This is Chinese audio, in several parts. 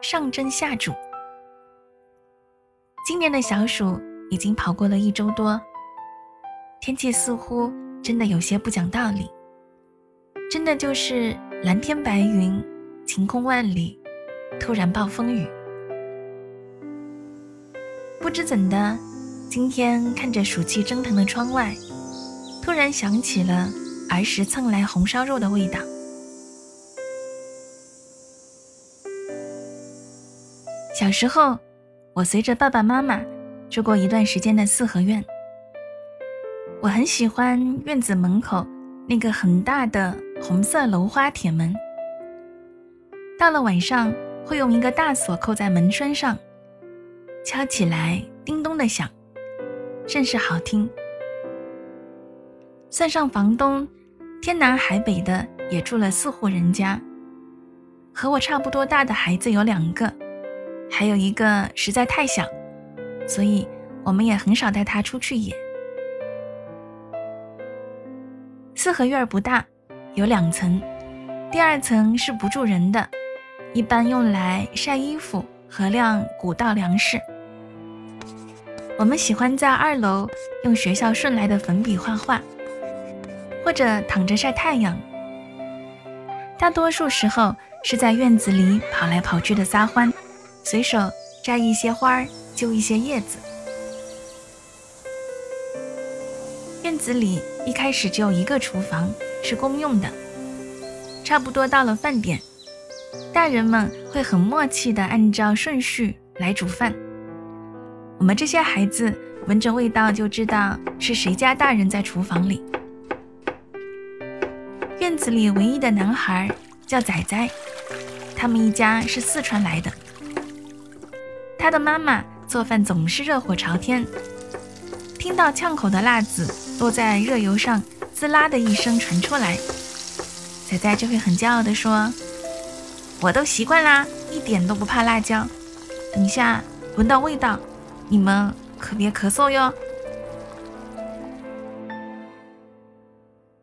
上蒸下煮。”今年的小暑已经跑过了一周多，天气似乎真的有些不讲道理，真的就是蓝天白云，晴空万里，突然暴风雨。不知怎的，今天看着暑气蒸腾的窗外，突然想起了儿时蹭来红烧肉的味道。小时候，我随着爸爸妈妈住过一段时间的四合院。我很喜欢院子门口那个很大的红色镂花铁门。到了晚上，会用一个大锁扣在门栓上，敲起来叮咚的响，甚是好听。算上房东，天南海北的也住了四户人家。和我差不多大的孩子有两个。还有一个实在太小，所以我们也很少带他出去野。四合院不大，有两层，第二层是不住人的，一般用来晒衣服和晾谷稻粮食。我们喜欢在二楼用学校顺来的粉笔画画，或者躺着晒太阳。大多数时候是在院子里跑来跑去的撒欢。随手摘一些花儿，揪一些叶子。院子里一开始只有一个厨房，是公用的。差不多到了饭点，大人们会很默契地按照顺序来煮饭。我们这些孩子闻着味道就知道是谁家大人在厨房里。院子里唯一的男孩叫仔仔，他们一家是四川来的。他的妈妈做饭总是热火朝天，听到呛口的辣子落在热油上，滋啦的一声传出来，仔仔就会很骄傲地说：“我都习惯啦，一点都不怕辣椒。等一下闻到味道，你们可别咳嗽哟。”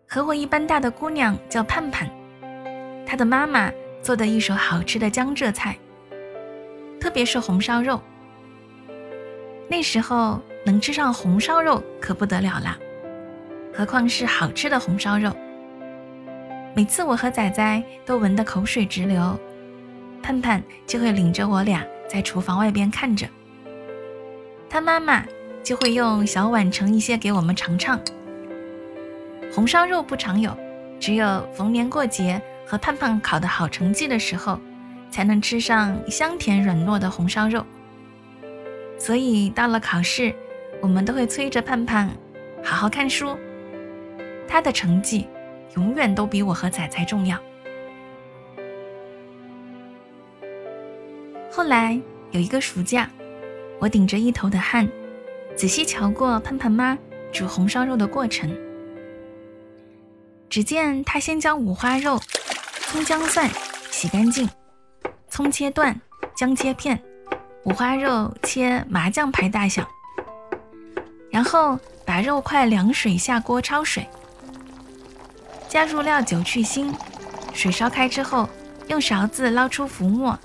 和我一般大的姑娘叫盼盼，她的妈妈做的一手好吃的江浙菜。特别是红烧肉，那时候能吃上红烧肉可不得了啦，何况是好吃的红烧肉。每次我和仔仔都闻得口水直流，盼盼就会领着我俩在厨房外边看着，他妈妈就会用小碗盛一些给我们尝尝。红烧肉不常有，只有逢年过节和盼盼考得好成绩的时候。才能吃上香甜软糯的红烧肉，所以到了考试，我们都会催着盼盼好好看书。他的成绩永远都比我和仔仔重要。后来有一个暑假，我顶着一头的汗，仔细瞧过盼盼妈煮红烧肉的过程。只见她先将五花肉、葱姜蒜洗干净。葱切段，姜切片，五花肉切麻将牌大小，然后把肉块凉水下锅焯水，加入料酒去腥，水烧开之后，用勺子捞出浮沫，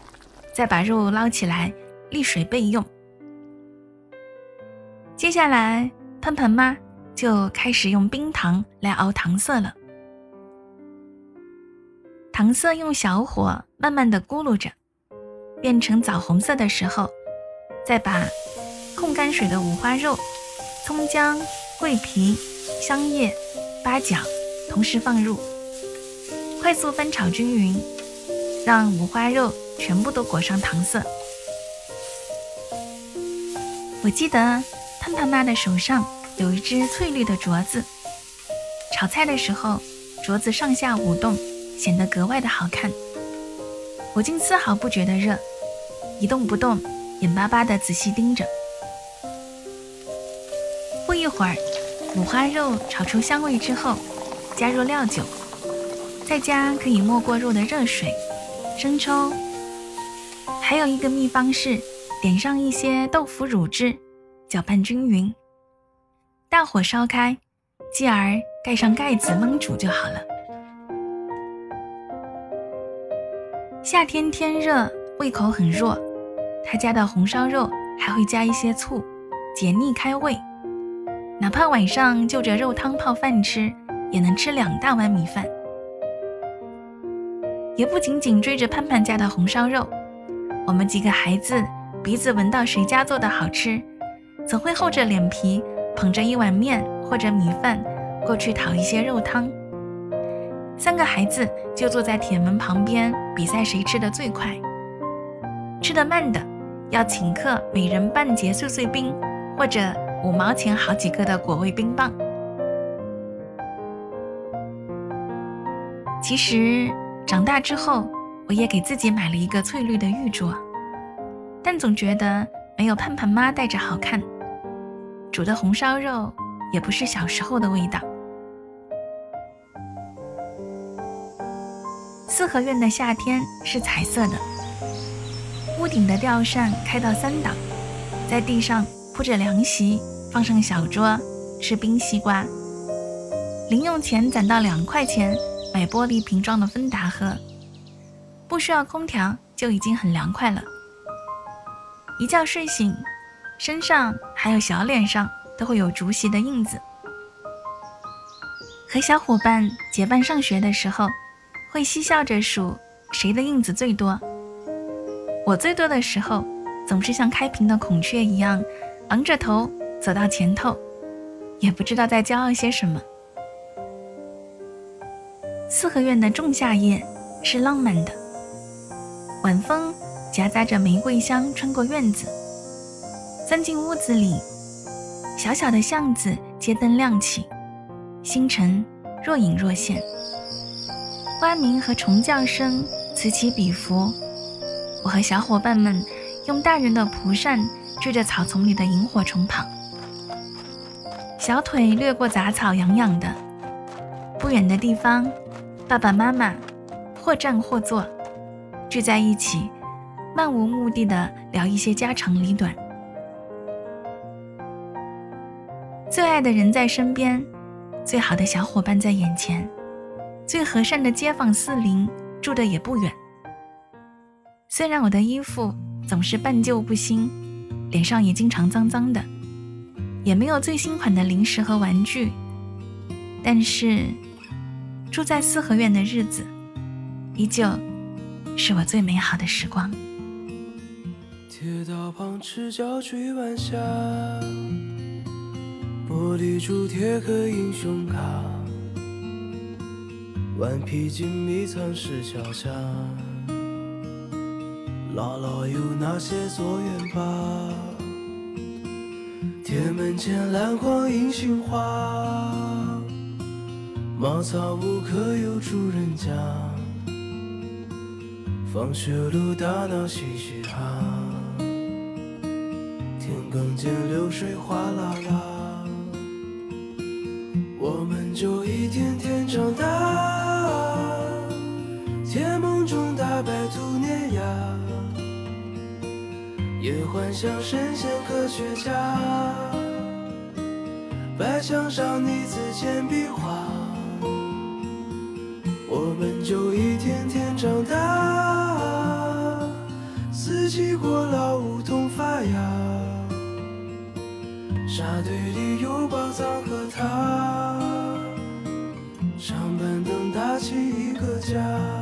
再把肉捞起来沥水备用。接下来，喷喷妈就开始用冰糖来熬糖色了，糖色用小火慢慢的咕噜着。变成枣红色的时候，再把控干水的五花肉、葱姜、桂皮、香叶、八角同时放入，快速翻炒均匀，让五花肉全部都裹上糖色。我记得盼盼妈的手上有一只翠绿的镯子，炒菜的时候镯子上下舞动，显得格外的好看。我竟丝毫不觉得热。一动不动，眼巴巴地仔细盯着。不一会儿，五花肉炒出香味之后，加入料酒，再加可以没过肉的热水、生抽。还有一个秘方是，点上一些豆腐乳汁，搅拌均匀，大火烧开，继而盖上盖子焖煮就好了。夏天天热，胃口很弱，他家的红烧肉还会加一些醋，解腻开胃。哪怕晚上就着肉汤泡饭吃，也能吃两大碗米饭。也不仅仅追着盼盼家的红烧肉。我们几个孩子鼻子闻到谁家做的好吃，总会厚着脸皮捧着一碗面或者米饭过去讨一些肉汤。三个孩子就坐在铁门旁边比赛谁吃的最快。吃的慢的要请客每人半截碎碎冰或者五毛钱好几个的果味冰棒。其实长大之后。我也给自己买了一个翠绿的玉镯，但总觉得没有盼盼妈戴着好看。煮的红烧肉也不是小时候的味道。四合院的夏天是彩色的，顶的吊扇开到三档，在地上铺着凉席，放上小桌，吃冰西瓜。零用钱攒到两块钱，买玻璃瓶装的芬达喝。不需要空调就已经很凉快了。一觉睡醒，身上还有小脸上都会有竹席的印子。和小伙伴结伴上学的时候，会嬉笑着数谁的印子最多。我最多的时候，总是像开屏的孔雀一样，昂着头走到前头，也不知道在骄傲些什么。四合院的仲夏夜是浪漫的。晚风夹杂着玫瑰香穿过院子，钻进屋子里。小小的巷子，街灯亮起，星辰若隐若现。蛙鸣和虫叫声此起彼伏。我和小伙伴们用大人的蒲扇追着草丛里的萤火虫跑，小腿掠过杂草，痒痒的。不远的地方，爸爸妈妈或站或坐。聚在一起，漫无目的的聊一些家长里短。最爱的人在身边，最好的小伙伴在眼前，最和善的街坊四邻住的也不远。虽然我的衣服总是半旧不新，脸上也经常脏脏的，也没有最新款的零食和玩具，但是住在四合院的日子，依旧。是我最美好的时光。铁道旁赤脚追晚霞，玻璃珠铁盒英雄卡，顽皮筋迷藏石桥下，姥姥有那些作业本？铁门前篮筐银杏花，茅草屋可有住人家？放学路打闹嘻嘻哈，田埂间流水哗啦啦，我们就幻想神仙科学家，白墙上泥字简笔画，我们就一天天长大。四季过老，梧桐发芽，沙堆里有宝藏和他，长板凳搭起一个家。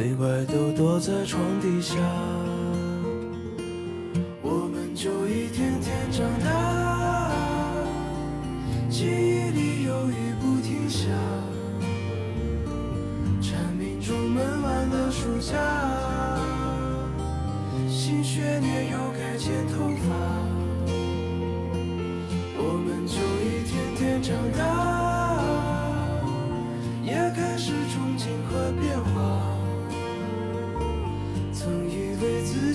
鬼怪都躲在床底下，我们就一天天